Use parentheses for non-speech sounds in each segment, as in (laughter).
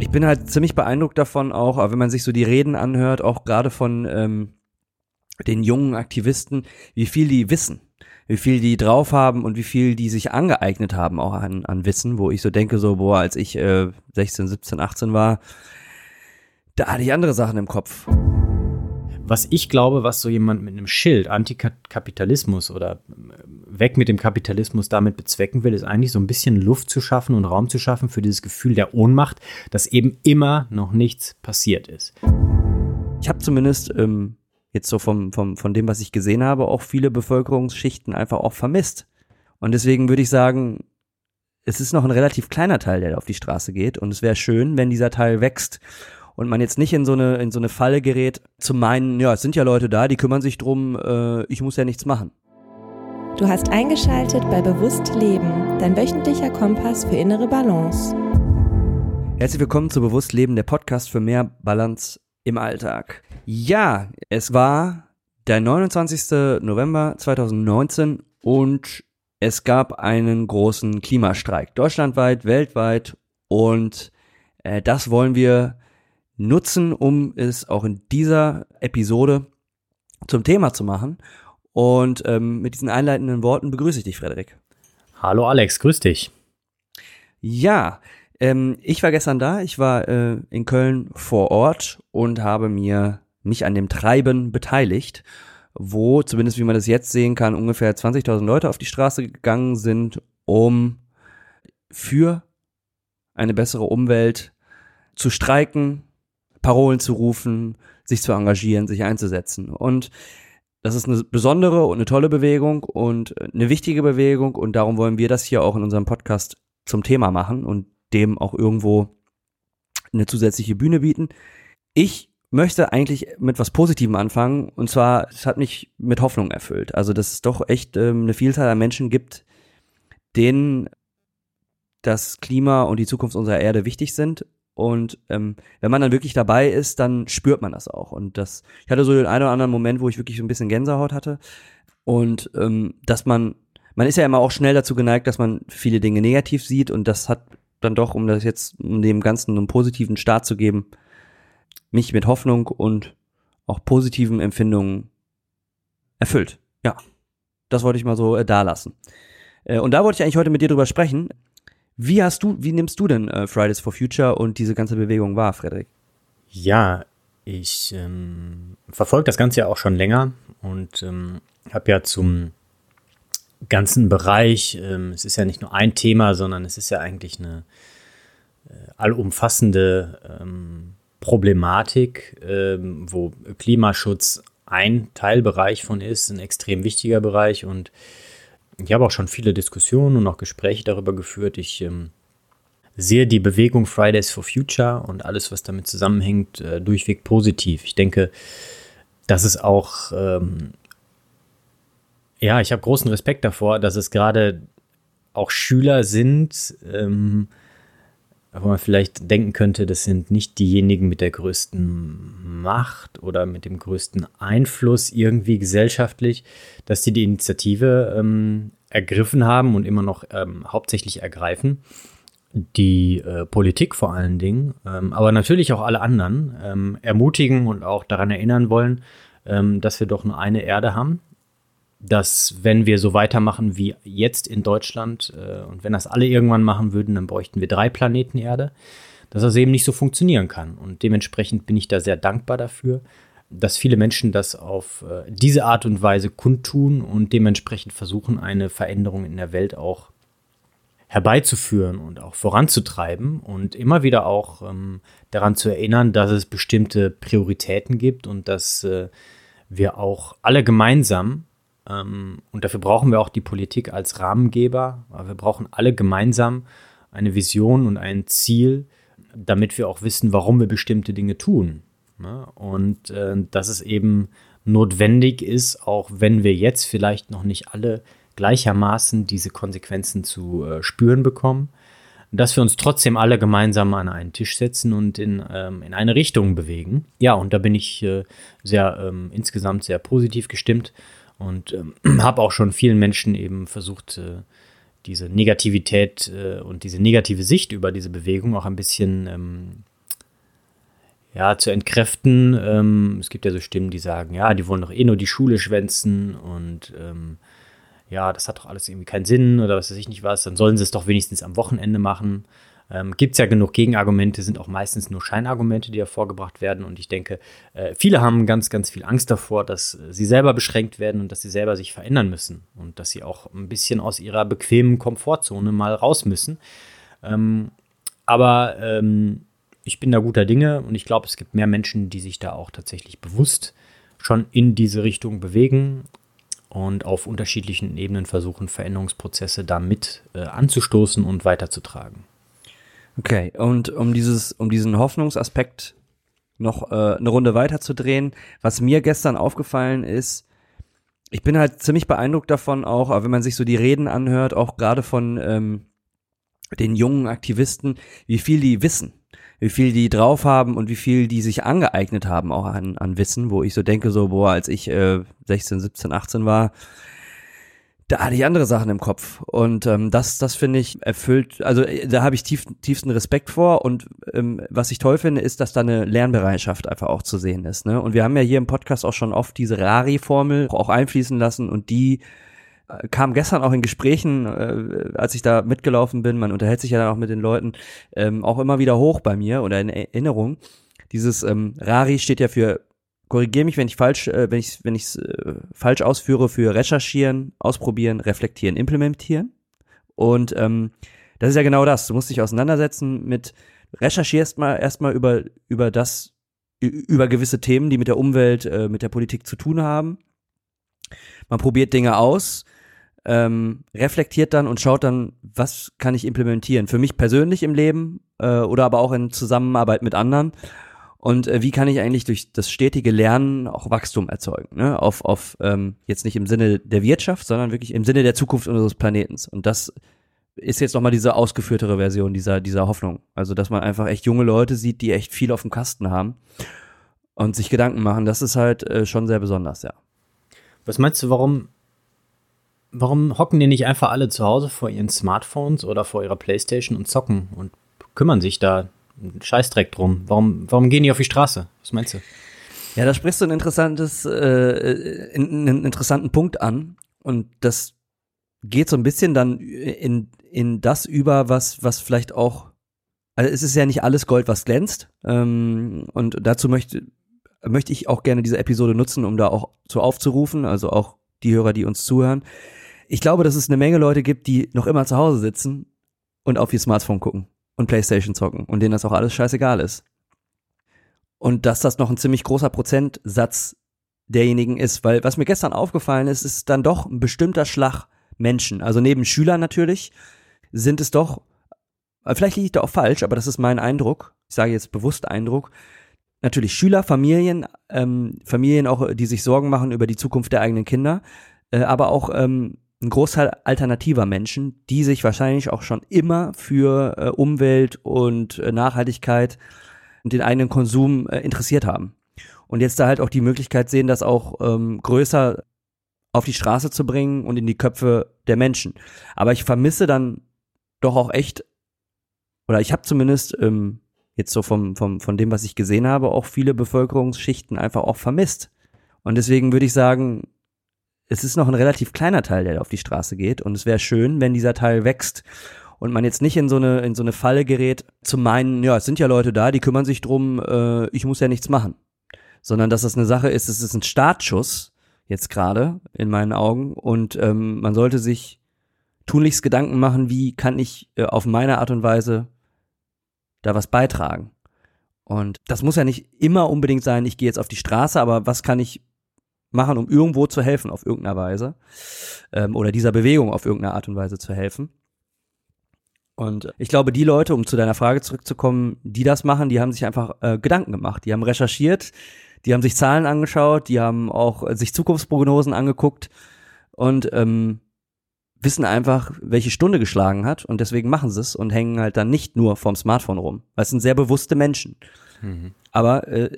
Ich bin halt ziemlich beeindruckt davon auch, wenn man sich so die Reden anhört, auch gerade von ähm, den jungen Aktivisten, wie viel die wissen, wie viel die drauf haben und wie viel die sich angeeignet haben auch an, an Wissen, wo ich so denke, so, boah, als ich äh, 16, 17, 18 war, da hatte ich andere Sachen im Kopf. Was ich glaube, was so jemand mit einem Schild Antikapitalismus oder äh, weg mit dem Kapitalismus damit bezwecken will, ist eigentlich so ein bisschen Luft zu schaffen und Raum zu schaffen für dieses Gefühl der Ohnmacht, dass eben immer noch nichts passiert ist. Ich habe zumindest ähm, jetzt so vom, vom, von dem, was ich gesehen habe, auch viele Bevölkerungsschichten einfach auch vermisst. Und deswegen würde ich sagen, es ist noch ein relativ kleiner Teil, der auf die Straße geht. Und es wäre schön, wenn dieser Teil wächst und man jetzt nicht in so eine, in so eine Falle gerät, zu meinen, ja, es sind ja Leute da, die kümmern sich drum, äh, ich muss ja nichts machen. Du hast eingeschaltet bei Bewusst Leben, dein wöchentlicher Kompass für innere Balance. Herzlich willkommen zu Bewusst Leben, der Podcast für mehr Balance im Alltag. Ja, es war der 29. November 2019 und es gab einen großen Klimastreik. Deutschlandweit, weltweit und äh, das wollen wir nutzen, um es auch in dieser Episode zum Thema zu machen. Und ähm, mit diesen einleitenden Worten begrüße ich dich, Frederik. Hallo Alex, grüß dich. Ja, ähm, ich war gestern da, ich war äh, in Köln vor Ort und habe mir mich an dem Treiben beteiligt, wo, zumindest wie man das jetzt sehen kann, ungefähr 20.000 Leute auf die Straße gegangen sind, um für eine bessere Umwelt zu streiken, Parolen zu rufen, sich zu engagieren, sich einzusetzen. Und das ist eine besondere und eine tolle Bewegung und eine wichtige Bewegung und darum wollen wir das hier auch in unserem Podcast zum Thema machen und dem auch irgendwo eine zusätzliche Bühne bieten. Ich möchte eigentlich mit was Positivem anfangen und zwar, es hat mich mit Hoffnung erfüllt. Also, dass es doch echt ähm, eine Vielzahl an Menschen gibt, denen das Klima und die Zukunft unserer Erde wichtig sind und ähm, wenn man dann wirklich dabei ist, dann spürt man das auch. Und das, ich hatte so den einen oder anderen Moment, wo ich wirklich so ein bisschen Gänsehaut hatte. Und ähm, dass man, man ist ja immer auch schnell dazu geneigt, dass man viele Dinge negativ sieht. Und das hat dann doch, um das jetzt, um dem Ganzen einen positiven Start zu geben, mich mit Hoffnung und auch positiven Empfindungen erfüllt. Ja, das wollte ich mal so äh, da lassen. Äh, und da wollte ich eigentlich heute mit dir drüber sprechen. Wie hast du, wie nimmst du denn äh, Fridays for Future und diese ganze Bewegung wahr, Frederik? Ja, ich ähm, verfolge das Ganze ja auch schon länger und ähm, habe ja zum ganzen Bereich, ähm, es ist ja nicht nur ein Thema, sondern es ist ja eigentlich eine äh, allumfassende ähm, Problematik, ähm, wo Klimaschutz ein Teilbereich von ist, ein extrem wichtiger Bereich und ich habe auch schon viele Diskussionen und auch Gespräche darüber geführt. Ich ähm, sehe die Bewegung Fridays for Future und alles, was damit zusammenhängt, äh, durchweg positiv. Ich denke, dass es auch, ähm, ja, ich habe großen Respekt davor, dass es gerade auch Schüler sind, ähm, wo man vielleicht denken könnte, das sind nicht diejenigen mit der größten Macht oder mit dem größten Einfluss irgendwie gesellschaftlich, dass die die Initiative ähm, ergriffen haben und immer noch ähm, hauptsächlich ergreifen. Die äh, Politik vor allen Dingen, ähm, aber natürlich auch alle anderen ähm, ermutigen und auch daran erinnern wollen, ähm, dass wir doch nur eine Erde haben dass wenn wir so weitermachen wie jetzt in Deutschland äh, und wenn das alle irgendwann machen würden, dann bräuchten wir drei Planeten Erde, dass das eben nicht so funktionieren kann. Und dementsprechend bin ich da sehr dankbar dafür, dass viele Menschen das auf äh, diese Art und Weise kundtun und dementsprechend versuchen, eine Veränderung in der Welt auch herbeizuführen und auch voranzutreiben und immer wieder auch ähm, daran zu erinnern, dass es bestimmte Prioritäten gibt und dass äh, wir auch alle gemeinsam und dafür brauchen wir auch die Politik als Rahmengeber. wir brauchen alle gemeinsam eine Vision und ein Ziel, damit wir auch wissen, warum wir bestimmte Dinge tun. Ne? Und äh, dass es eben notwendig ist, auch wenn wir jetzt vielleicht noch nicht alle gleichermaßen diese Konsequenzen zu äh, spüren bekommen, dass wir uns trotzdem alle gemeinsam an einen Tisch setzen und in, ähm, in eine Richtung bewegen. Ja, und da bin ich äh, sehr ähm, insgesamt sehr positiv gestimmt und ähm, (clears throat) habe auch schon vielen Menschen eben versucht, äh, diese Negativität äh, und diese negative Sicht über diese Bewegung auch ein bisschen ähm, ja, zu entkräften. Ähm, es gibt ja so Stimmen, die sagen, ja, die wollen doch eh nur die Schule schwänzen und ähm, ja, das hat doch alles irgendwie keinen Sinn oder was weiß ich nicht was, dann sollen sie es doch wenigstens am Wochenende machen. Ähm, Gibt es ja genug Gegenargumente, sind auch meistens nur Scheinargumente, die ja vorgebracht werden. Und ich denke, äh, viele haben ganz, ganz viel Angst davor, dass sie selber beschränkt werden und dass sie selber sich verändern müssen und dass sie auch ein bisschen aus ihrer bequemen Komfortzone mal raus müssen. Ähm, aber ähm, ich bin da guter Dinge und ich glaube, es gibt mehr Menschen, die sich da auch tatsächlich bewusst schon in diese Richtung bewegen und auf unterschiedlichen Ebenen versuchen, Veränderungsprozesse damit äh, anzustoßen und weiterzutragen. Okay, und um dieses, um diesen Hoffnungsaspekt noch äh, eine Runde weiterzudrehen, was mir gestern aufgefallen ist, ich bin halt ziemlich beeindruckt davon auch, wenn man sich so die Reden anhört, auch gerade von ähm, den jungen Aktivisten, wie viel die wissen, wie viel die drauf haben und wie viel die sich angeeignet haben auch an, an Wissen, wo ich so denke, so, boah, als ich äh, 16, 17, 18 war, da hatte ich andere Sachen im Kopf. Und ähm, das, das finde ich erfüllt, also äh, da habe ich tief, tiefsten Respekt vor. Und ähm, was ich toll finde, ist, dass da eine Lernbereitschaft einfach auch zu sehen ist. Ne? Und wir haben ja hier im Podcast auch schon oft diese Rari-Formel auch einfließen lassen und die äh, kam gestern auch in Gesprächen, äh, als ich da mitgelaufen bin, man unterhält sich ja dann auch mit den Leuten, ähm, auch immer wieder hoch bei mir oder in Erinnerung. Dieses ähm, Rari steht ja für korrigiere mich, wenn ich falsch, äh, wenn ich wenn ich äh, falsch ausführe für recherchieren, ausprobieren, reflektieren, implementieren. Und ähm, das ist ja genau das. Du musst dich auseinandersetzen mit recherchierst mal erstmal über über das über gewisse Themen, die mit der Umwelt, äh, mit der Politik zu tun haben. Man probiert Dinge aus, ähm, reflektiert dann und schaut dann, was kann ich implementieren für mich persönlich im Leben äh, oder aber auch in Zusammenarbeit mit anderen und äh, wie kann ich eigentlich durch das stetige Lernen auch Wachstum erzeugen, ne? Auf, auf ähm, jetzt nicht im Sinne der Wirtschaft, sondern wirklich im Sinne der Zukunft unseres Planetens. Und das ist jetzt nochmal diese ausgeführtere Version dieser, dieser Hoffnung. Also, dass man einfach echt junge Leute sieht, die echt viel auf dem Kasten haben und sich Gedanken machen, das ist halt äh, schon sehr besonders, ja. Was meinst du, warum, warum hocken die nicht einfach alle zu Hause vor ihren Smartphones oder vor ihrer Playstation und zocken und kümmern sich da Scheißdreck drum. Warum, warum gehen die auf die Straße? Was meinst du? Ja, da sprichst du ein interessantes, äh, einen interessanten Punkt an. Und das geht so ein bisschen dann in, in das über, was, was vielleicht auch, also es ist ja nicht alles Gold, was glänzt. Ähm, und dazu möchte, möchte ich auch gerne diese Episode nutzen, um da auch zu aufzurufen, also auch die Hörer, die uns zuhören. Ich glaube, dass es eine Menge Leute gibt, die noch immer zu Hause sitzen und auf ihr Smartphone gucken und Playstation zocken und denen das auch alles scheißegal ist. Und dass das noch ein ziemlich großer Prozentsatz derjenigen ist, weil was mir gestern aufgefallen ist, ist dann doch ein bestimmter Schlag Menschen. Also neben Schülern natürlich sind es doch, vielleicht liege ich da auch falsch, aber das ist mein Eindruck. Ich sage jetzt bewusst Eindruck. Natürlich Schüler, Familien, ähm, Familien auch, die sich Sorgen machen über die Zukunft der eigenen Kinder, äh, aber auch ähm, ein Großteil alternativer Menschen, die sich wahrscheinlich auch schon immer für äh, Umwelt und äh, Nachhaltigkeit und den eigenen Konsum äh, interessiert haben. Und jetzt da halt auch die Möglichkeit sehen, das auch ähm, größer auf die Straße zu bringen und in die Köpfe der Menschen. Aber ich vermisse dann doch auch echt, oder ich habe zumindest ähm, jetzt so vom, vom, von dem, was ich gesehen habe, auch viele Bevölkerungsschichten einfach auch vermisst. Und deswegen würde ich sagen, es ist noch ein relativ kleiner Teil, der auf die Straße geht. Und es wäre schön, wenn dieser Teil wächst und man jetzt nicht in so eine in so eine Falle gerät, zu meinen, ja, es sind ja Leute da, die kümmern sich drum, äh, ich muss ja nichts machen, sondern dass das eine Sache ist, es ist ein Startschuss jetzt gerade in meinen Augen und ähm, man sollte sich tunlichst Gedanken machen, wie kann ich äh, auf meine Art und Weise da was beitragen. Und das muss ja nicht immer unbedingt sein, ich gehe jetzt auf die Straße, aber was kann ich machen, um irgendwo zu helfen auf irgendeiner Weise ähm, oder dieser Bewegung auf irgendeine Art und Weise zu helfen. Und ich glaube, die Leute, um zu deiner Frage zurückzukommen, die das machen, die haben sich einfach äh, Gedanken gemacht, die haben recherchiert, die haben sich Zahlen angeschaut, die haben auch äh, sich Zukunftsprognosen angeguckt und ähm, wissen einfach, welche Stunde geschlagen hat und deswegen machen sie es und hängen halt dann nicht nur vorm Smartphone rum. Weil es sind sehr bewusste Menschen. Mhm. Aber äh,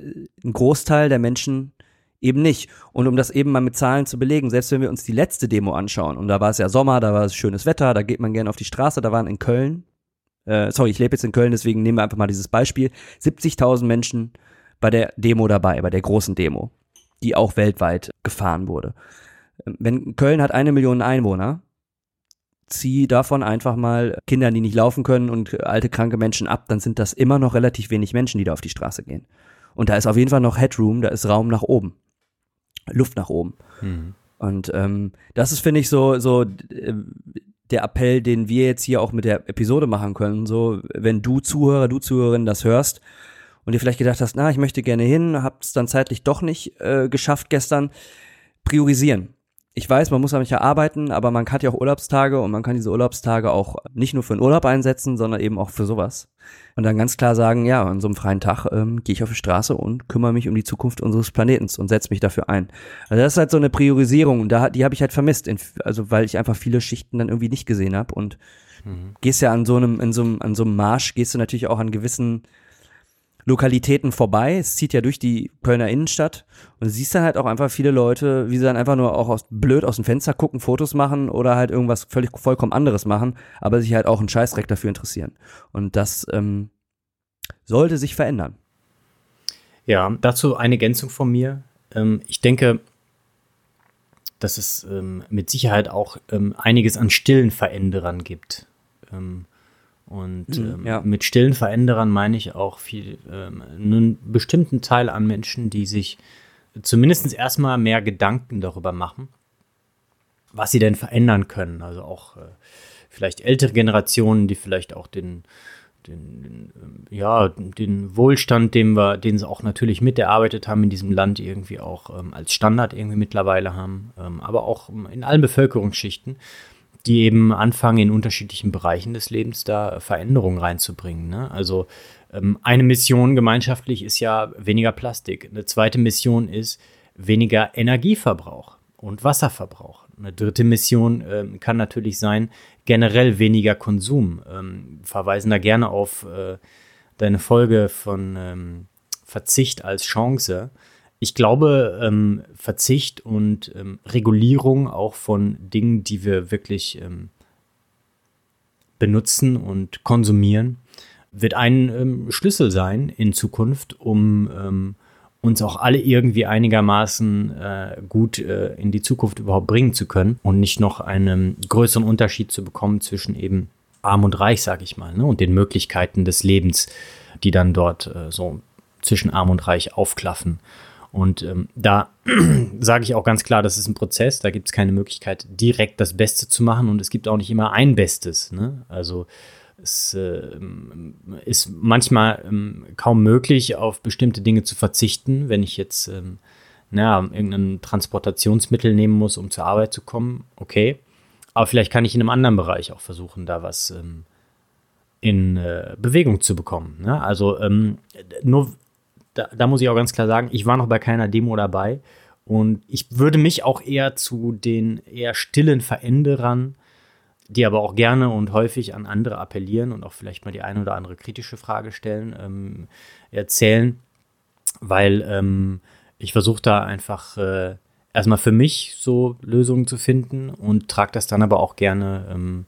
ein Großteil der Menschen eben nicht. Und um das eben mal mit Zahlen zu belegen, selbst wenn wir uns die letzte Demo anschauen, und da war es ja Sommer, da war es schönes Wetter, da geht man gerne auf die Straße, da waren in Köln, äh, sorry, ich lebe jetzt in Köln, deswegen nehmen wir einfach mal dieses Beispiel, 70.000 Menschen bei der Demo dabei, bei der großen Demo, die auch weltweit gefahren wurde. Wenn Köln hat eine Million Einwohner, zieh davon einfach mal Kinder, die nicht laufen können und alte, kranke Menschen ab, dann sind das immer noch relativ wenig Menschen, die da auf die Straße gehen. Und da ist auf jeden Fall noch Headroom, da ist Raum nach oben. Luft nach oben. Mhm. Und ähm, das ist, finde ich, so, so äh, der Appell, den wir jetzt hier auch mit der Episode machen können. So, wenn du Zuhörer, du Zuhörerin das hörst und dir vielleicht gedacht hast, na, ich möchte gerne hin, hab's dann zeitlich doch nicht äh, geschafft gestern, priorisieren ich weiß, man muss ja arbeiten, aber man hat ja auch Urlaubstage und man kann diese Urlaubstage auch nicht nur für den Urlaub einsetzen, sondern eben auch für sowas. Und dann ganz klar sagen, ja, an so einem freien Tag ähm, gehe ich auf die Straße und kümmere mich um die Zukunft unseres Planetens und setze mich dafür ein. Also das ist halt so eine Priorisierung und da, die habe ich halt vermisst, in, also weil ich einfach viele Schichten dann irgendwie nicht gesehen habe und mhm. gehst ja an so einem, in so einem, an so einem Marsch, gehst du natürlich auch an gewissen Lokalitäten vorbei. Es zieht ja durch die Kölner Innenstadt und siehst dann halt auch einfach viele Leute, wie sie dann einfach nur auch aus, blöd aus dem Fenster gucken, Fotos machen oder halt irgendwas völlig vollkommen anderes machen, aber sich halt auch einen Scheißdreck dafür interessieren. Und das ähm, sollte sich verändern. Ja, dazu eine Ergänzung von mir. Ähm, ich denke, dass es ähm, mit Sicherheit auch ähm, einiges an stillen Veränderern gibt. Ähm, und mhm, ähm, ja. mit stillen Veränderern meine ich auch viel, ähm, einen bestimmten Teil an Menschen, die sich zumindest erstmal mehr Gedanken darüber machen, was sie denn verändern können. Also auch äh, vielleicht ältere Generationen, die vielleicht auch den, den, ähm, ja, den Wohlstand, den wir, den sie auch natürlich miterarbeitet haben in diesem Land, irgendwie auch ähm, als Standard irgendwie mittlerweile haben, ähm, aber auch in allen Bevölkerungsschichten die eben anfangen, in unterschiedlichen Bereichen des Lebens da Veränderungen reinzubringen. Ne? Also ähm, eine Mission gemeinschaftlich ist ja weniger Plastik. Eine zweite Mission ist weniger Energieverbrauch und Wasserverbrauch. Eine dritte Mission ähm, kann natürlich sein, generell weniger Konsum. Ähm, verweisen da gerne auf äh, deine Folge von ähm, Verzicht als Chance ich glaube, ähm, Verzicht und ähm, Regulierung auch von Dingen, die wir wirklich ähm, benutzen und konsumieren, wird ein ähm, Schlüssel sein in Zukunft, um ähm, uns auch alle irgendwie einigermaßen äh, gut äh, in die Zukunft überhaupt bringen zu können und nicht noch einen größeren Unterschied zu bekommen zwischen eben arm und reich, sag ich mal, ne, und den Möglichkeiten des Lebens, die dann dort äh, so zwischen arm und reich aufklaffen. Und ähm, da (clears throat) sage ich auch ganz klar, das ist ein Prozess, da gibt es keine Möglichkeit, direkt das Beste zu machen und es gibt auch nicht immer ein Bestes. Ne? Also es äh, ist manchmal ähm, kaum möglich, auf bestimmte Dinge zu verzichten, wenn ich jetzt ähm, na, irgendein Transportationsmittel nehmen muss, um zur Arbeit zu kommen, okay. Aber vielleicht kann ich in einem anderen Bereich auch versuchen, da was ähm, in äh, Bewegung zu bekommen. Ne? Also ähm, nur da, da muss ich auch ganz klar sagen, ich war noch bei keiner Demo dabei. Und ich würde mich auch eher zu den eher stillen Veränderern, die aber auch gerne und häufig an andere appellieren und auch vielleicht mal die eine oder andere kritische Frage stellen, ähm, erzählen, weil ähm, ich versuche da einfach äh, erstmal für mich so Lösungen zu finden und trage das dann aber auch gerne ähm,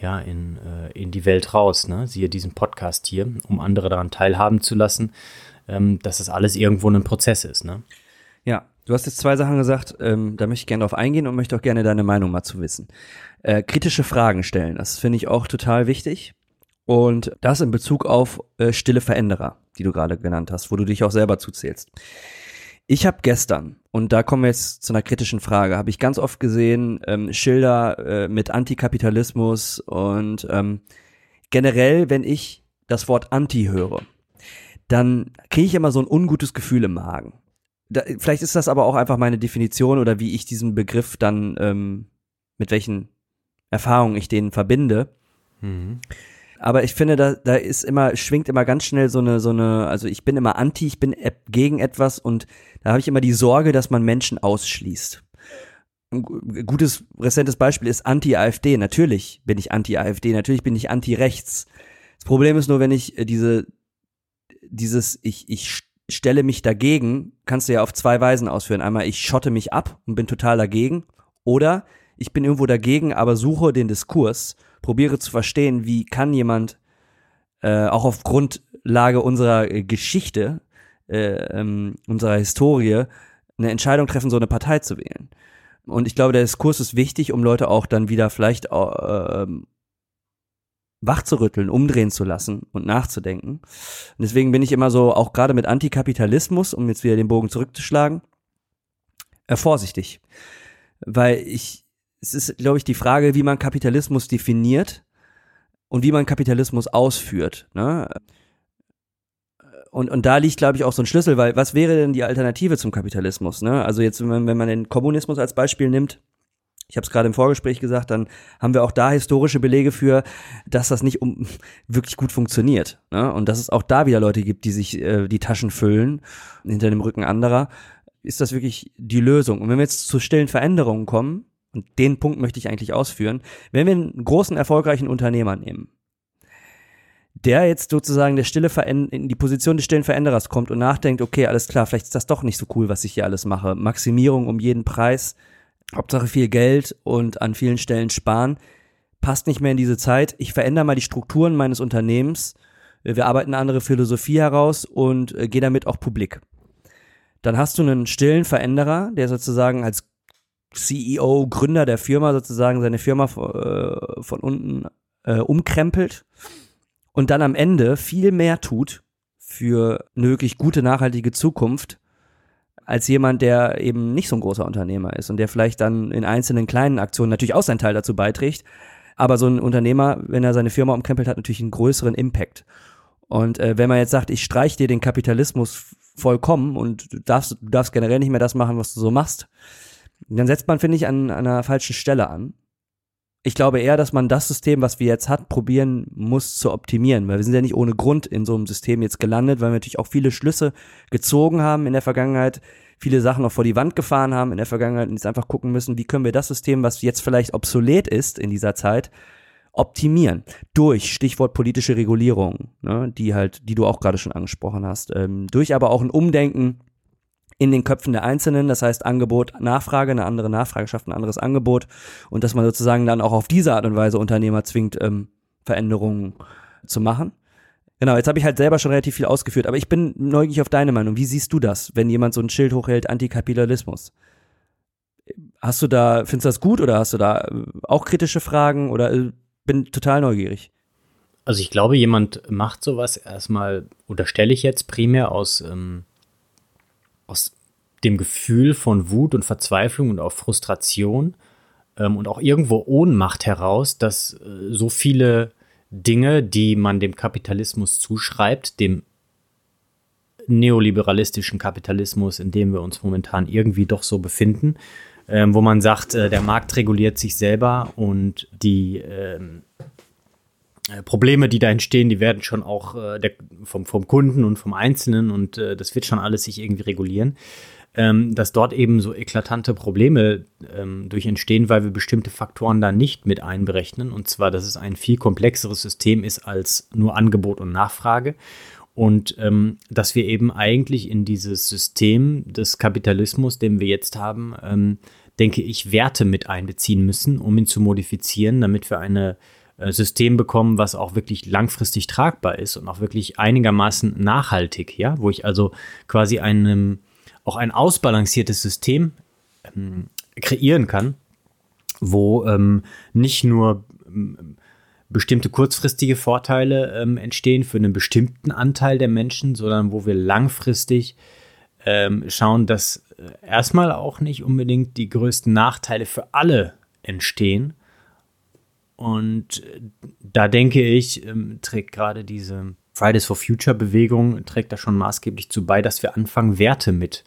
ja, in, äh, in die Welt raus. Ne? Siehe diesen Podcast hier, um andere daran teilhaben zu lassen ähm, dass das alles irgendwo ein Prozess ist. Ne? Ja, du hast jetzt zwei Sachen gesagt, ähm, da möchte ich gerne drauf eingehen und möchte auch gerne deine Meinung mal zu wissen. Äh, kritische Fragen stellen, das finde ich auch total wichtig. Und das in Bezug auf äh, stille Veränderer, die du gerade genannt hast, wo du dich auch selber zuzählst. Ich habe gestern, und da kommen wir jetzt zu einer kritischen Frage, habe ich ganz oft gesehen, ähm, Schilder äh, mit Antikapitalismus und ähm, generell, wenn ich das Wort Anti höre, dann kriege ich immer so ein ungutes Gefühl im Magen. Da, vielleicht ist das aber auch einfach meine Definition oder wie ich diesen Begriff dann, ähm, mit welchen Erfahrungen ich den verbinde. Mhm. Aber ich finde, da, da ist immer, schwingt immer ganz schnell so eine, so eine, also ich bin immer anti, ich bin gegen etwas und da habe ich immer die Sorge, dass man Menschen ausschließt. Ein gutes, rezentes Beispiel ist Anti-AfD. Natürlich bin ich Anti-AfD, natürlich bin ich anti-rechts. Das Problem ist nur, wenn ich äh, diese dieses, ich, ich stelle mich dagegen, kannst du ja auf zwei Weisen ausführen. Einmal, ich schotte mich ab und bin total dagegen. Oder ich bin irgendwo dagegen, aber suche den Diskurs, probiere zu verstehen, wie kann jemand äh, auch auf Grundlage unserer äh, Geschichte äh, ähm, unserer Historie eine Entscheidung treffen, so eine Partei zu wählen. Und ich glaube, der Diskurs ist wichtig, um Leute auch dann wieder vielleicht äh, ähm, wach zu rütteln, umdrehen zu lassen und nachzudenken. Und deswegen bin ich immer so, auch gerade mit Antikapitalismus, um jetzt wieder den Bogen zurückzuschlagen, äh, vorsichtig. Weil ich, es ist, glaube ich, die Frage, wie man Kapitalismus definiert und wie man Kapitalismus ausführt. Ne? Und, und da liegt, glaube ich, auch so ein Schlüssel, weil was wäre denn die Alternative zum Kapitalismus? Ne? Also jetzt, wenn, wenn man den Kommunismus als Beispiel nimmt, ich habe es gerade im Vorgespräch gesagt, dann haben wir auch da historische Belege für, dass das nicht um, wirklich gut funktioniert. Ne? Und dass es auch da wieder Leute gibt, die sich äh, die Taschen füllen hinter dem Rücken anderer. Ist das wirklich die Lösung? Und wenn wir jetzt zu stillen Veränderungen kommen, und den Punkt möchte ich eigentlich ausführen, wenn wir einen großen, erfolgreichen Unternehmer nehmen, der jetzt sozusagen der stille in die Position des stillen Veränderers kommt und nachdenkt, okay, alles klar, vielleicht ist das doch nicht so cool, was ich hier alles mache. Maximierung um jeden Preis, Hauptsache viel Geld und an vielen Stellen sparen, passt nicht mehr in diese Zeit. Ich verändere mal die Strukturen meines Unternehmens. Wir arbeiten eine andere Philosophie heraus und äh, gehe damit auch publik. Dann hast du einen stillen Veränderer, der sozusagen als CEO, Gründer der Firma sozusagen seine Firma äh, von unten äh, umkrempelt und dann am Ende viel mehr tut für eine wirklich gute, nachhaltige Zukunft als jemand, der eben nicht so ein großer Unternehmer ist und der vielleicht dann in einzelnen kleinen Aktionen natürlich auch seinen Teil dazu beiträgt. Aber so ein Unternehmer, wenn er seine Firma umkrempelt, hat natürlich einen größeren Impact. Und äh, wenn man jetzt sagt, ich streich dir den Kapitalismus vollkommen und du darfst, du darfst generell nicht mehr das machen, was du so machst, dann setzt man, finde ich, an, an einer falschen Stelle an ich glaube eher, dass man das System, was wir jetzt hat, probieren muss zu optimieren, weil wir sind ja nicht ohne Grund in so einem System jetzt gelandet, weil wir natürlich auch viele Schlüsse gezogen haben in der Vergangenheit, viele Sachen auch vor die Wand gefahren haben in der Vergangenheit und jetzt einfach gucken müssen, wie können wir das System, was jetzt vielleicht obsolet ist in dieser Zeit, optimieren. Durch Stichwort politische Regulierung, ne, die halt, die du auch gerade schon angesprochen hast, ähm, durch aber auch ein Umdenken in den Köpfen der Einzelnen. Das heißt, Angebot, Nachfrage, eine andere Nachfrage schafft ein anderes Angebot und dass man sozusagen dann auch auf diese Art und Weise Unternehmer zwingt, ähm, Veränderungen zu machen. Genau, jetzt habe ich halt selber schon relativ viel ausgeführt, aber ich bin neugierig auf deine Meinung. Wie siehst du das, wenn jemand so ein Schild hochhält, Antikapitalismus? Hast du da, findest du das gut oder hast du da äh, auch kritische Fragen oder äh, bin total neugierig? Also ich glaube, jemand macht sowas erstmal, oder stelle ich jetzt primär aus ähm, aus dem Gefühl von Wut und Verzweiflung und auch Frustration ähm, und auch irgendwo Ohnmacht heraus, dass äh, so viele Dinge, die man dem Kapitalismus zuschreibt, dem neoliberalistischen Kapitalismus, in dem wir uns momentan irgendwie doch so befinden, ähm, wo man sagt, äh, der Markt reguliert sich selber und die ähm, äh, Probleme, die da entstehen, die werden schon auch äh, der, vom, vom Kunden und vom Einzelnen und äh, das wird schon alles sich irgendwie regulieren. Ähm, dass dort eben so eklatante Probleme ähm, durch entstehen, weil wir bestimmte Faktoren da nicht mit einberechnen. Und zwar, dass es ein viel komplexeres System ist als nur Angebot und Nachfrage. Und ähm, dass wir eben eigentlich in dieses System des Kapitalismus, den wir jetzt haben, ähm, denke ich, Werte mit einbeziehen müssen, um ihn zu modifizieren, damit wir eine äh, System bekommen, was auch wirklich langfristig tragbar ist und auch wirklich einigermaßen nachhaltig, ja, wo ich also quasi einem auch ein ausbalanciertes System ähm, kreieren kann, wo ähm, nicht nur ähm, bestimmte kurzfristige Vorteile ähm, entstehen für einen bestimmten Anteil der Menschen, sondern wo wir langfristig ähm, schauen, dass äh, erstmal auch nicht unbedingt die größten Nachteile für alle entstehen, und äh, da denke ich, ähm, trägt gerade diese Fridays for Future Bewegung, trägt da schon maßgeblich zu bei, dass wir anfangen, Werte mit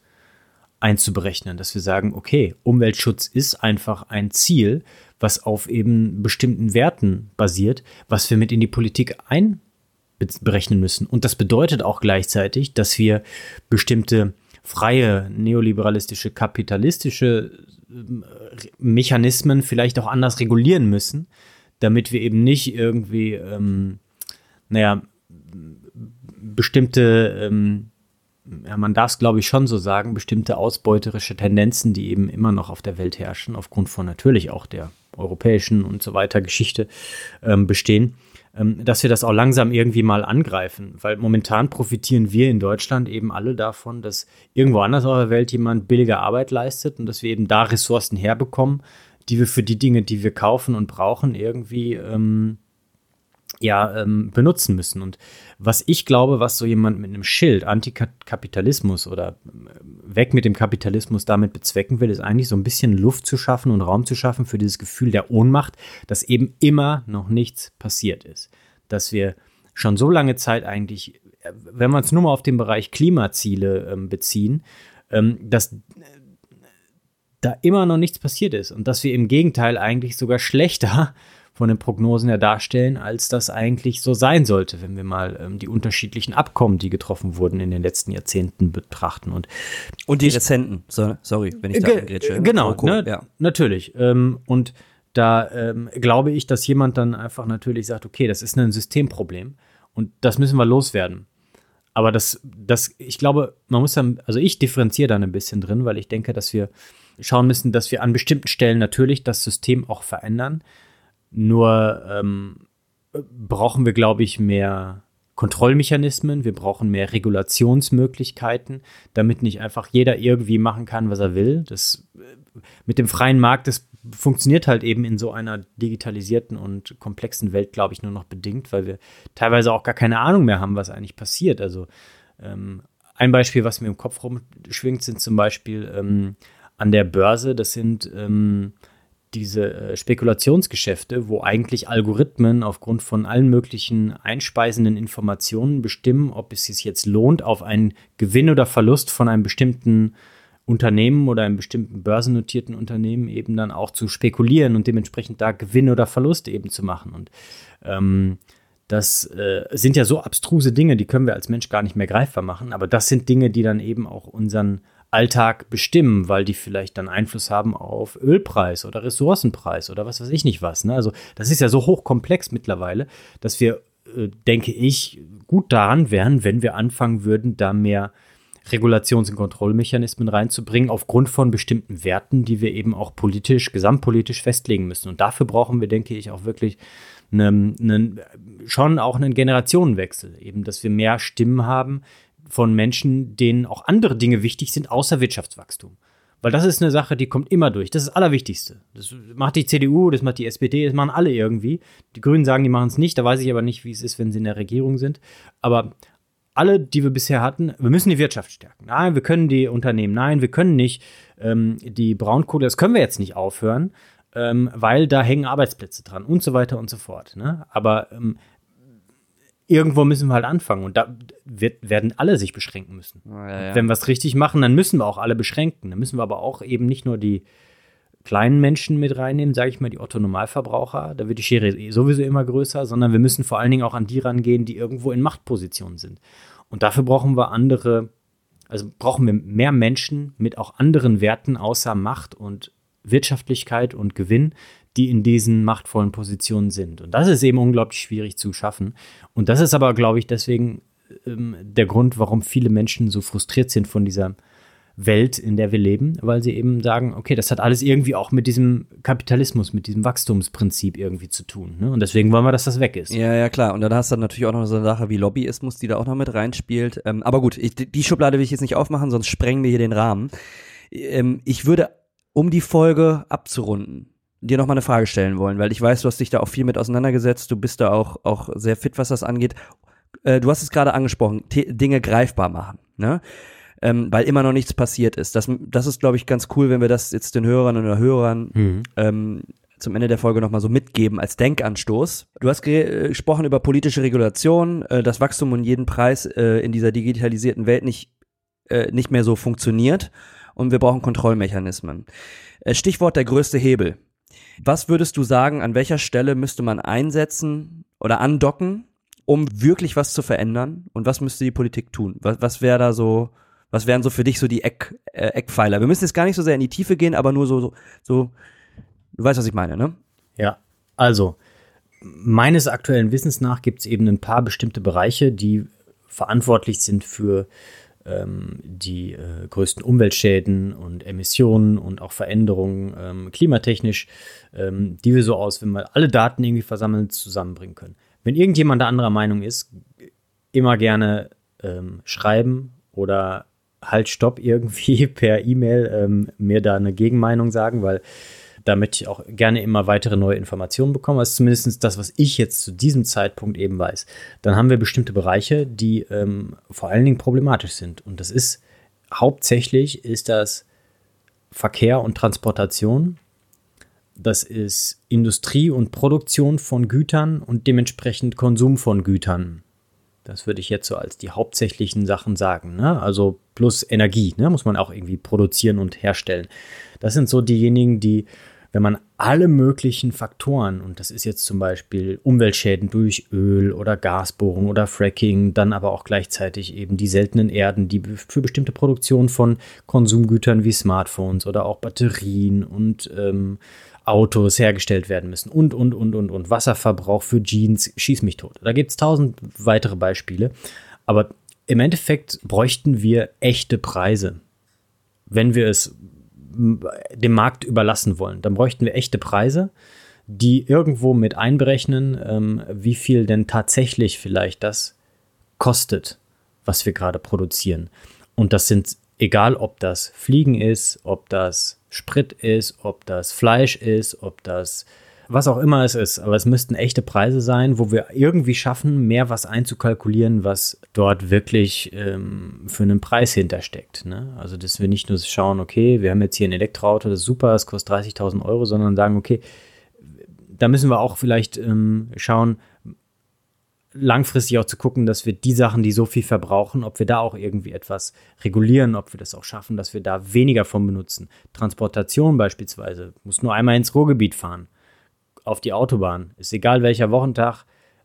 einzuberechnen, dass wir sagen, okay, Umweltschutz ist einfach ein Ziel, was auf eben bestimmten Werten basiert, was wir mit in die Politik einberechnen müssen. Und das bedeutet auch gleichzeitig, dass wir bestimmte freie, neoliberalistische, kapitalistische ähm, Mechanismen vielleicht auch anders regulieren müssen, damit wir eben nicht irgendwie, ähm, naja, bestimmte, ähm, ja, man darf es glaube ich schon so sagen, bestimmte ausbeuterische Tendenzen, die eben immer noch auf der Welt herrschen, aufgrund von natürlich auch der europäischen und so weiter Geschichte ähm, bestehen, ähm, dass wir das auch langsam irgendwie mal angreifen. Weil momentan profitieren wir in Deutschland eben alle davon, dass irgendwo anders auf der Welt jemand billige Arbeit leistet und dass wir eben da Ressourcen herbekommen, die wir für die Dinge, die wir kaufen und brauchen, irgendwie ähm, ja, ähm, benutzen müssen. Und was ich glaube, was so jemand mit einem Schild Antikapitalismus oder äh, weg mit dem Kapitalismus damit bezwecken will, ist eigentlich so ein bisschen Luft zu schaffen und Raum zu schaffen für dieses Gefühl der Ohnmacht, dass eben immer noch nichts passiert ist. Dass wir schon so lange Zeit eigentlich, äh, wenn wir uns nur mal auf den Bereich Klimaziele ähm, beziehen, ähm, dass da immer noch nichts passiert ist und dass wir im Gegenteil eigentlich sogar schlechter von den Prognosen her darstellen, als das eigentlich so sein sollte, wenn wir mal ähm, die unterschiedlichen Abkommen, die getroffen wurden in den letzten Jahrzehnten betrachten. Und, und die Rezenten, so, sorry, wenn ich da ge Genau, Oko, ne, ja. natürlich. Ähm, und da ähm, glaube ich, dass jemand dann einfach natürlich sagt, okay, das ist ein Systemproblem und das müssen wir loswerden. Aber das, das, ich glaube, man muss dann, also ich differenziere dann ein bisschen drin, weil ich denke, dass wir schauen müssen, dass wir an bestimmten Stellen natürlich das System auch verändern. Nur ähm, brauchen wir, glaube ich, mehr Kontrollmechanismen, wir brauchen mehr Regulationsmöglichkeiten, damit nicht einfach jeder irgendwie machen kann, was er will. Das äh, mit dem freien Markt, das funktioniert halt eben in so einer digitalisierten und komplexen Welt, glaube ich, nur noch bedingt, weil wir teilweise auch gar keine Ahnung mehr haben, was eigentlich passiert. Also ähm, ein Beispiel, was mir im Kopf rumschwingt, sind zum Beispiel ähm, an der Börse, das sind ähm, diese äh, Spekulationsgeschäfte, wo eigentlich Algorithmen aufgrund von allen möglichen einspeisenden Informationen bestimmen, ob es sich jetzt lohnt, auf einen Gewinn oder Verlust von einem bestimmten Unternehmen oder einem bestimmten börsennotierten Unternehmen eben dann auch zu spekulieren und dementsprechend da Gewinn oder Verlust eben zu machen. Und ähm, das äh, sind ja so abstruse Dinge, die können wir als Mensch gar nicht mehr greifbar machen, aber das sind Dinge, die dann eben auch unseren Alltag bestimmen, weil die vielleicht dann Einfluss haben auf Ölpreis oder Ressourcenpreis oder was weiß ich nicht was. Ne? Also das ist ja so hochkomplex mittlerweile, dass wir, äh, denke ich, gut daran wären, wenn wir anfangen würden, da mehr Regulations- und Kontrollmechanismen reinzubringen, aufgrund von bestimmten Werten, die wir eben auch politisch, gesamtpolitisch festlegen müssen. Und dafür brauchen wir, denke ich, auch wirklich einen, einen, schon auch einen Generationenwechsel, eben, dass wir mehr Stimmen haben, von Menschen, denen auch andere Dinge wichtig sind, außer Wirtschaftswachstum. Weil das ist eine Sache, die kommt immer durch. Das ist das Allerwichtigste. Das macht die CDU, das macht die SPD, das machen alle irgendwie. Die Grünen sagen, die machen es nicht. Da weiß ich aber nicht, wie es ist, wenn sie in der Regierung sind. Aber alle, die wir bisher hatten, wir müssen die Wirtschaft stärken. Nein, wir können die Unternehmen, nein, wir können nicht ähm, die Braunkohle, das können wir jetzt nicht aufhören, ähm, weil da hängen Arbeitsplätze dran und so weiter und so fort. Ne? Aber ähm, irgendwo müssen wir halt anfangen und da wird, werden alle sich beschränken müssen. Ja, ja. Wenn wir es richtig machen, dann müssen wir auch alle beschränken. Dann müssen wir aber auch eben nicht nur die kleinen Menschen mit reinnehmen, sage ich mal, die Otto-Normalverbraucher, da wird die Schere sowieso immer größer, sondern wir müssen vor allen Dingen auch an die rangehen, die irgendwo in Machtpositionen sind. Und dafür brauchen wir andere, also brauchen wir mehr Menschen mit auch anderen Werten außer Macht und Wirtschaftlichkeit und Gewinn, die in diesen machtvollen Positionen sind. Und das ist eben unglaublich schwierig zu schaffen. Und das ist aber, glaube ich, deswegen ähm, der Grund, warum viele Menschen so frustriert sind von dieser Welt, in der wir leben, weil sie eben sagen, okay, das hat alles irgendwie auch mit diesem Kapitalismus, mit diesem Wachstumsprinzip irgendwie zu tun. Ne? Und deswegen wollen wir, dass das weg ist. Ja, ja, klar. Und dann hast du natürlich auch noch so eine Sache wie Lobbyismus, die da auch noch mit reinspielt. Ähm, aber gut, ich, die Schublade will ich jetzt nicht aufmachen, sonst sprengen wir hier den Rahmen. Ähm, ich würde, um die Folge abzurunden, dir noch mal eine Frage stellen wollen, weil ich weiß, du hast dich da auch viel mit auseinandergesetzt. Du bist da auch, auch sehr fit, was das angeht. Äh, du hast es gerade angesprochen, Dinge greifbar machen, ne? Ähm, weil immer noch nichts passiert ist. Das, das ist, glaube ich, ganz cool, wenn wir das jetzt den Hörern und Hörern mhm. ähm, zum Ende der Folge nochmal so mitgeben als Denkanstoß. Du hast äh, gesprochen über politische Regulation, äh, dass Wachstum um jeden Preis äh, in dieser digitalisierten Welt nicht, äh, nicht mehr so funktioniert und wir brauchen Kontrollmechanismen. Äh, Stichwort der größte Hebel. Was würdest du sagen, an welcher Stelle müsste man einsetzen oder andocken, um wirklich was zu verändern? Und was müsste die Politik tun? Was, was wäre da so, was wären so für dich so die Eck, äh, Eckpfeiler? Wir müssen jetzt gar nicht so sehr in die Tiefe gehen, aber nur so, so, so, du weißt, was ich meine, ne? Ja, also, meines aktuellen Wissens nach gibt es eben ein paar bestimmte Bereiche, die verantwortlich sind für ähm, die äh, größten Umweltschäden und Emissionen und auch Veränderungen ähm, klimatechnisch, ähm, die wir so aus, wenn wir alle Daten irgendwie versammeln, zusammenbringen können. Wenn irgendjemand der anderer Meinung ist, immer gerne ähm, schreiben oder halt Stopp (laughs) irgendwie per E-Mail ähm, mir da eine Gegenmeinung sagen, weil damit ich auch gerne immer weitere neue Informationen bekomme. Das ist zumindest das, was ich jetzt zu diesem Zeitpunkt eben weiß. Dann haben wir bestimmte Bereiche, die ähm, vor allen Dingen problematisch sind. Und das ist hauptsächlich ist das Verkehr und Transportation. Das ist Industrie und Produktion von Gütern und dementsprechend Konsum von Gütern. Das würde ich jetzt so als die hauptsächlichen Sachen sagen. Ne? Also plus Energie, ne? muss man auch irgendwie produzieren und herstellen. Das sind so diejenigen, die wenn man alle möglichen Faktoren, und das ist jetzt zum Beispiel Umweltschäden durch Öl oder Gasbohrung oder Fracking, dann aber auch gleichzeitig eben die seltenen Erden, die für bestimmte Produktion von Konsumgütern wie Smartphones oder auch Batterien und ähm, Autos hergestellt werden müssen und, und, und, und, und Wasserverbrauch für Jeans, schieß mich tot. Da gibt es tausend weitere Beispiele. Aber im Endeffekt bräuchten wir echte Preise, wenn wir es dem Markt überlassen wollen. Dann bräuchten wir echte Preise, die irgendwo mit einberechnen, ähm, wie viel denn tatsächlich vielleicht das kostet, was wir gerade produzieren. Und das sind, egal ob das Fliegen ist, ob das Sprit ist, ob das Fleisch ist, ob das was auch immer es ist, aber es müssten echte Preise sein, wo wir irgendwie schaffen, mehr was einzukalkulieren, was dort wirklich ähm, für einen Preis hintersteckt. Ne? Also, dass wir nicht nur schauen, okay, wir haben jetzt hier ein Elektroauto, das ist super, das kostet 30.000 Euro, sondern sagen, okay, da müssen wir auch vielleicht ähm, schauen, langfristig auch zu gucken, dass wir die Sachen, die so viel verbrauchen, ob wir da auch irgendwie etwas regulieren, ob wir das auch schaffen, dass wir da weniger von benutzen. Transportation beispielsweise, muss nur einmal ins Ruhrgebiet fahren auf die Autobahn. Ist egal welcher Wochentag,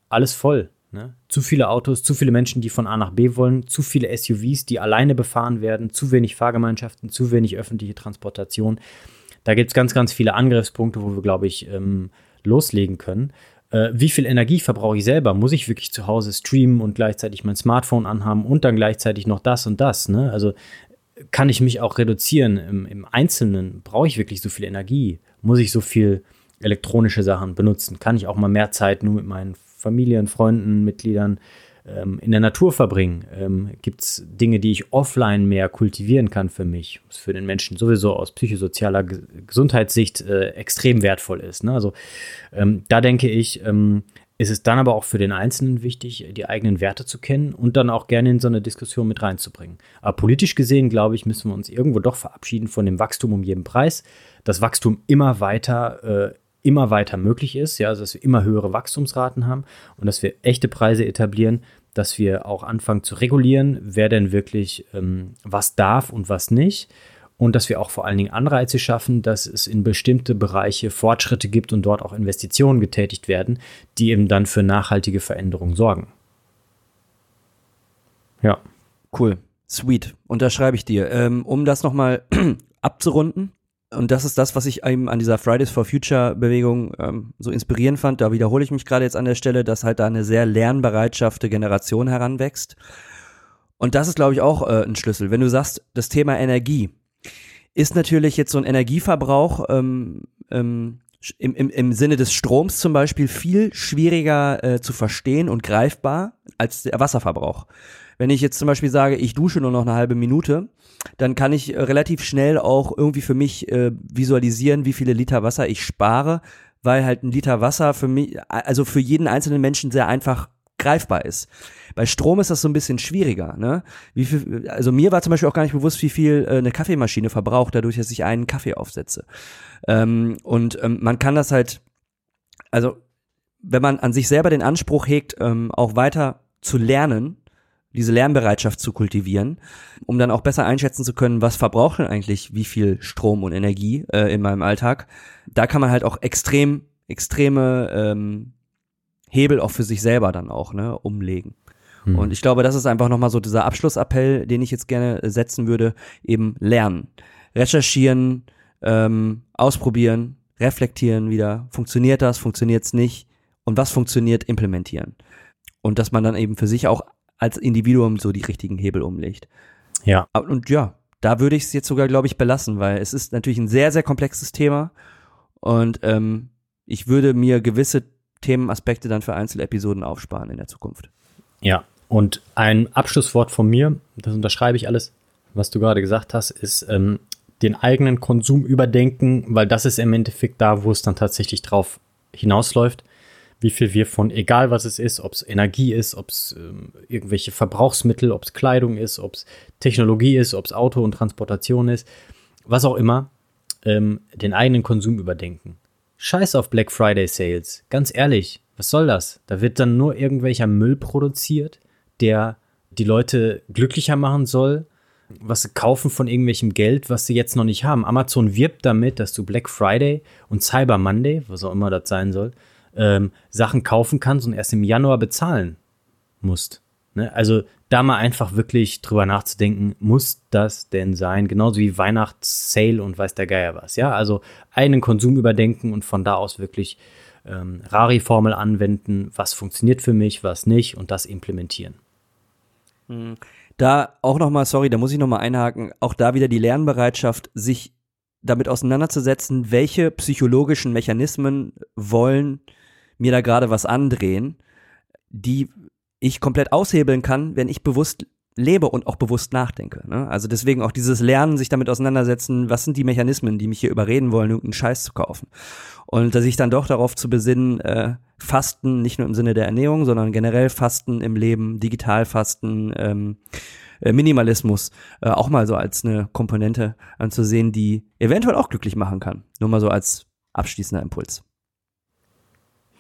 alles voll. Ne? Zu viele Autos, zu viele Menschen, die von A nach B wollen, zu viele SUVs, die alleine befahren werden, zu wenig Fahrgemeinschaften, zu wenig öffentliche Transportation. Da gibt es ganz, ganz viele Angriffspunkte, wo wir, glaube ich, ähm, loslegen können. Äh, wie viel Energie verbrauche ich selber? Muss ich wirklich zu Hause streamen und gleichzeitig mein Smartphone anhaben und dann gleichzeitig noch das und das? Ne? Also kann ich mich auch reduzieren? Im, Im Einzelnen brauche ich wirklich so viel Energie? Muss ich so viel elektronische Sachen benutzen? Kann ich auch mal mehr Zeit nur mit meinen Familien, Freunden, Mitgliedern ähm, in der Natur verbringen? Ähm, Gibt es Dinge, die ich offline mehr kultivieren kann für mich, was für den Menschen sowieso aus psychosozialer G Gesundheitssicht äh, extrem wertvoll ist? Ne? Also ähm, da denke ich, ähm, ist es dann aber auch für den Einzelnen wichtig, die eigenen Werte zu kennen und dann auch gerne in so eine Diskussion mit reinzubringen. Aber politisch gesehen, glaube ich, müssen wir uns irgendwo doch verabschieden von dem Wachstum um jeden Preis. Das Wachstum immer weiter äh, immer weiter möglich ist, ja, also dass wir immer höhere Wachstumsraten haben und dass wir echte Preise etablieren, dass wir auch anfangen zu regulieren, wer denn wirklich ähm, was darf und was nicht. Und dass wir auch vor allen Dingen Anreize schaffen, dass es in bestimmte Bereiche Fortschritte gibt und dort auch Investitionen getätigt werden, die eben dann für nachhaltige Veränderungen sorgen. Ja. Cool. Sweet. Unterschreibe ich dir. Ähm, um das nochmal (clears throat) abzurunden, und das ist das, was ich eben an dieser Fridays for Future Bewegung ähm, so inspirierend fand. Da wiederhole ich mich gerade jetzt an der Stelle, dass halt da eine sehr lernbereitschafte Generation heranwächst. Und das ist, glaube ich, auch äh, ein Schlüssel. Wenn du sagst, das Thema Energie ist natürlich jetzt so ein Energieverbrauch ähm, ähm, im, im, im Sinne des Stroms zum Beispiel viel schwieriger äh, zu verstehen und greifbar als der Wasserverbrauch. Wenn ich jetzt zum Beispiel sage, ich dusche nur noch eine halbe Minute, dann kann ich äh, relativ schnell auch irgendwie für mich äh, visualisieren, wie viele Liter Wasser ich spare, weil halt ein Liter Wasser für mich, also für jeden einzelnen Menschen sehr einfach greifbar ist. Bei Strom ist das so ein bisschen schwieriger. Ne? Wie viel, also mir war zum Beispiel auch gar nicht bewusst, wie viel äh, eine Kaffeemaschine verbraucht, dadurch, dass ich einen Kaffee aufsetze. Ähm, und ähm, man kann das halt, also wenn man an sich selber den Anspruch hegt, ähm, auch weiter zu lernen, diese Lernbereitschaft zu kultivieren, um dann auch besser einschätzen zu können, was verbraucht denn eigentlich wie viel Strom und Energie äh, in meinem Alltag. Da kann man halt auch extrem, extreme ähm, Hebel auch für sich selber dann auch ne, umlegen. Hm. Und ich glaube, das ist einfach nochmal so dieser Abschlussappell, den ich jetzt gerne setzen würde, eben lernen. Recherchieren, ähm, ausprobieren, reflektieren wieder. Funktioniert das, funktioniert es nicht? Und was funktioniert, implementieren. Und dass man dann eben für sich auch als Individuum so die richtigen Hebel umlegt. Ja. Und ja, da würde ich es jetzt sogar, glaube ich, belassen, weil es ist natürlich ein sehr, sehr komplexes Thema und ähm, ich würde mir gewisse Themenaspekte dann für Einzelepisoden aufsparen in der Zukunft. Ja, und ein Abschlusswort von mir, das unterschreibe ich alles, was du gerade gesagt hast, ist ähm, den eigenen Konsum überdenken, weil das ist im Endeffekt da, wo es dann tatsächlich drauf hinausläuft, wie viel wir von, egal was es ist, ob es Energie ist, ob es ähm, irgendwelche Verbrauchsmittel, ob es Kleidung ist, ob es Technologie ist, ob es Auto und Transportation ist, was auch immer, ähm, den eigenen Konsum überdenken. Scheiß auf Black Friday Sales. Ganz ehrlich, was soll das? Da wird dann nur irgendwelcher Müll produziert, der die Leute glücklicher machen soll, was sie kaufen von irgendwelchem Geld, was sie jetzt noch nicht haben. Amazon wirbt damit, dass du Black Friday und Cyber Monday, was auch immer das sein soll, ähm, Sachen kaufen kannst und erst im Januar bezahlen musst. Ne? Also da mal einfach wirklich drüber nachzudenken, muss das denn sein? Genauso wie Weihnachtssale und weiß der Geier was. Ja, also einen Konsum überdenken und von da aus wirklich ähm, Rari-Formel anwenden, was funktioniert für mich, was nicht und das implementieren. Hm. Da auch nochmal, sorry, da muss ich nochmal einhaken, auch da wieder die Lernbereitschaft, sich damit auseinanderzusetzen, welche psychologischen Mechanismen wollen mir da gerade was andrehen, die ich komplett aushebeln kann, wenn ich bewusst lebe und auch bewusst nachdenke. Ne? Also deswegen auch dieses Lernen, sich damit auseinandersetzen, was sind die Mechanismen, die mich hier überreden wollen, irgendeinen Scheiß zu kaufen. Und sich dann doch darauf zu besinnen, äh, Fasten, nicht nur im Sinne der Ernährung, sondern generell Fasten im Leben, Digitalfasten, ähm, äh, Minimalismus, äh, auch mal so als eine Komponente anzusehen, die eventuell auch glücklich machen kann. Nur mal so als abschließender Impuls.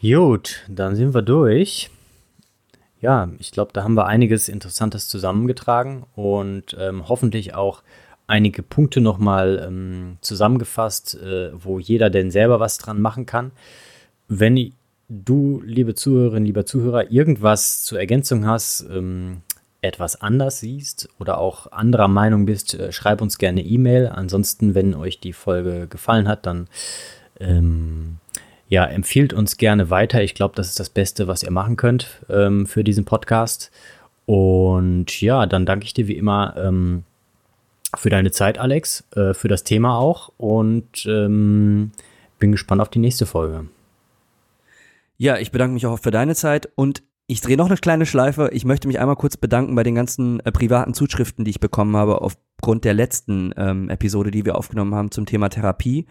Gut, dann sind wir durch. Ja, ich glaube, da haben wir einiges Interessantes zusammengetragen und ähm, hoffentlich auch einige Punkte nochmal ähm, zusammengefasst, äh, wo jeder denn selber was dran machen kann. Wenn du, liebe Zuhörerin, lieber Zuhörer, irgendwas zur Ergänzung hast, ähm, etwas anders siehst oder auch anderer Meinung bist, äh, schreib uns gerne E-Mail. Ansonsten, wenn euch die Folge gefallen hat, dann ähm, ja, empfiehlt uns gerne weiter. Ich glaube, das ist das Beste, was ihr machen könnt ähm, für diesen Podcast. Und ja, dann danke ich dir wie immer ähm, für deine Zeit, Alex, äh, für das Thema auch und ähm, bin gespannt auf die nächste Folge. Ja, ich bedanke mich auch für deine Zeit und ich drehe noch eine kleine Schleife. Ich möchte mich einmal kurz bedanken bei den ganzen äh, privaten Zuschriften, die ich bekommen habe aufgrund der letzten ähm, Episode, die wir aufgenommen haben zum Thema Therapie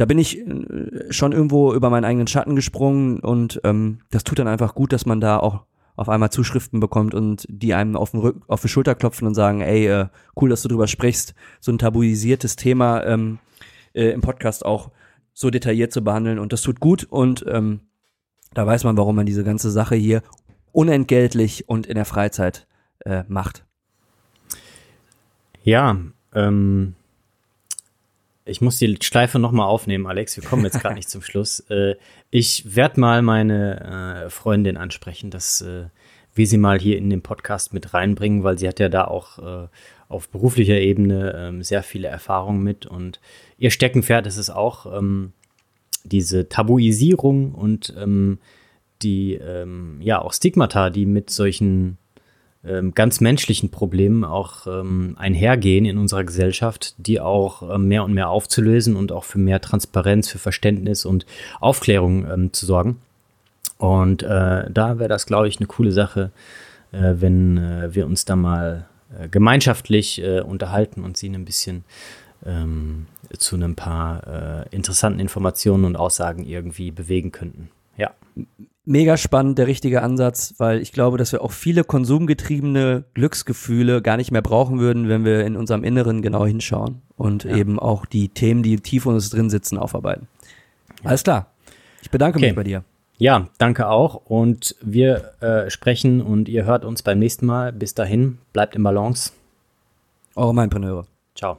da bin ich äh, schon irgendwo über meinen eigenen Schatten gesprungen und ähm, das tut dann einfach gut, dass man da auch auf einmal Zuschriften bekommt und die einem auf, den Rück auf die Schulter klopfen und sagen, ey, äh, cool, dass du drüber sprichst, so ein tabuisiertes Thema ähm, äh, im Podcast auch so detailliert zu behandeln und das tut gut und ähm, da weiß man, warum man diese ganze Sache hier unentgeltlich und in der Freizeit äh, macht. Ja, ähm, ich muss die Schleife nochmal aufnehmen, Alex. Wir kommen jetzt gerade nicht zum Schluss. (laughs) Äh, ich werde mal meine äh, Freundin ansprechen, dass äh, wir sie mal hier in den Podcast mit reinbringen, weil sie hat ja da auch äh, auf beruflicher Ebene ähm, sehr viele Erfahrungen mit und ihr Steckenpferd ist es auch ähm, diese Tabuisierung und ähm, die ähm, ja auch Stigmata, die mit solchen ganz menschlichen Problemen auch ähm, einhergehen in unserer Gesellschaft, die auch ähm, mehr und mehr aufzulösen und auch für mehr Transparenz, für Verständnis und Aufklärung ähm, zu sorgen. Und äh, da wäre das, glaube ich, eine coole Sache, äh, wenn äh, wir uns da mal äh, gemeinschaftlich äh, unterhalten und sie ein bisschen ähm, zu ein paar äh, interessanten Informationen und Aussagen irgendwie bewegen könnten. Ja mega spannend, der richtige Ansatz, weil ich glaube, dass wir auch viele konsumgetriebene Glücksgefühle gar nicht mehr brauchen würden, wenn wir in unserem Inneren genau hinschauen und ja. eben auch die Themen, die tief in uns drin sitzen, aufarbeiten. Ja. Alles klar. Ich bedanke okay. mich bei dir. Ja, danke auch. Und wir äh, sprechen und ihr hört uns beim nächsten Mal. Bis dahin, bleibt im Balance. Eure Meinpreneure. Ciao.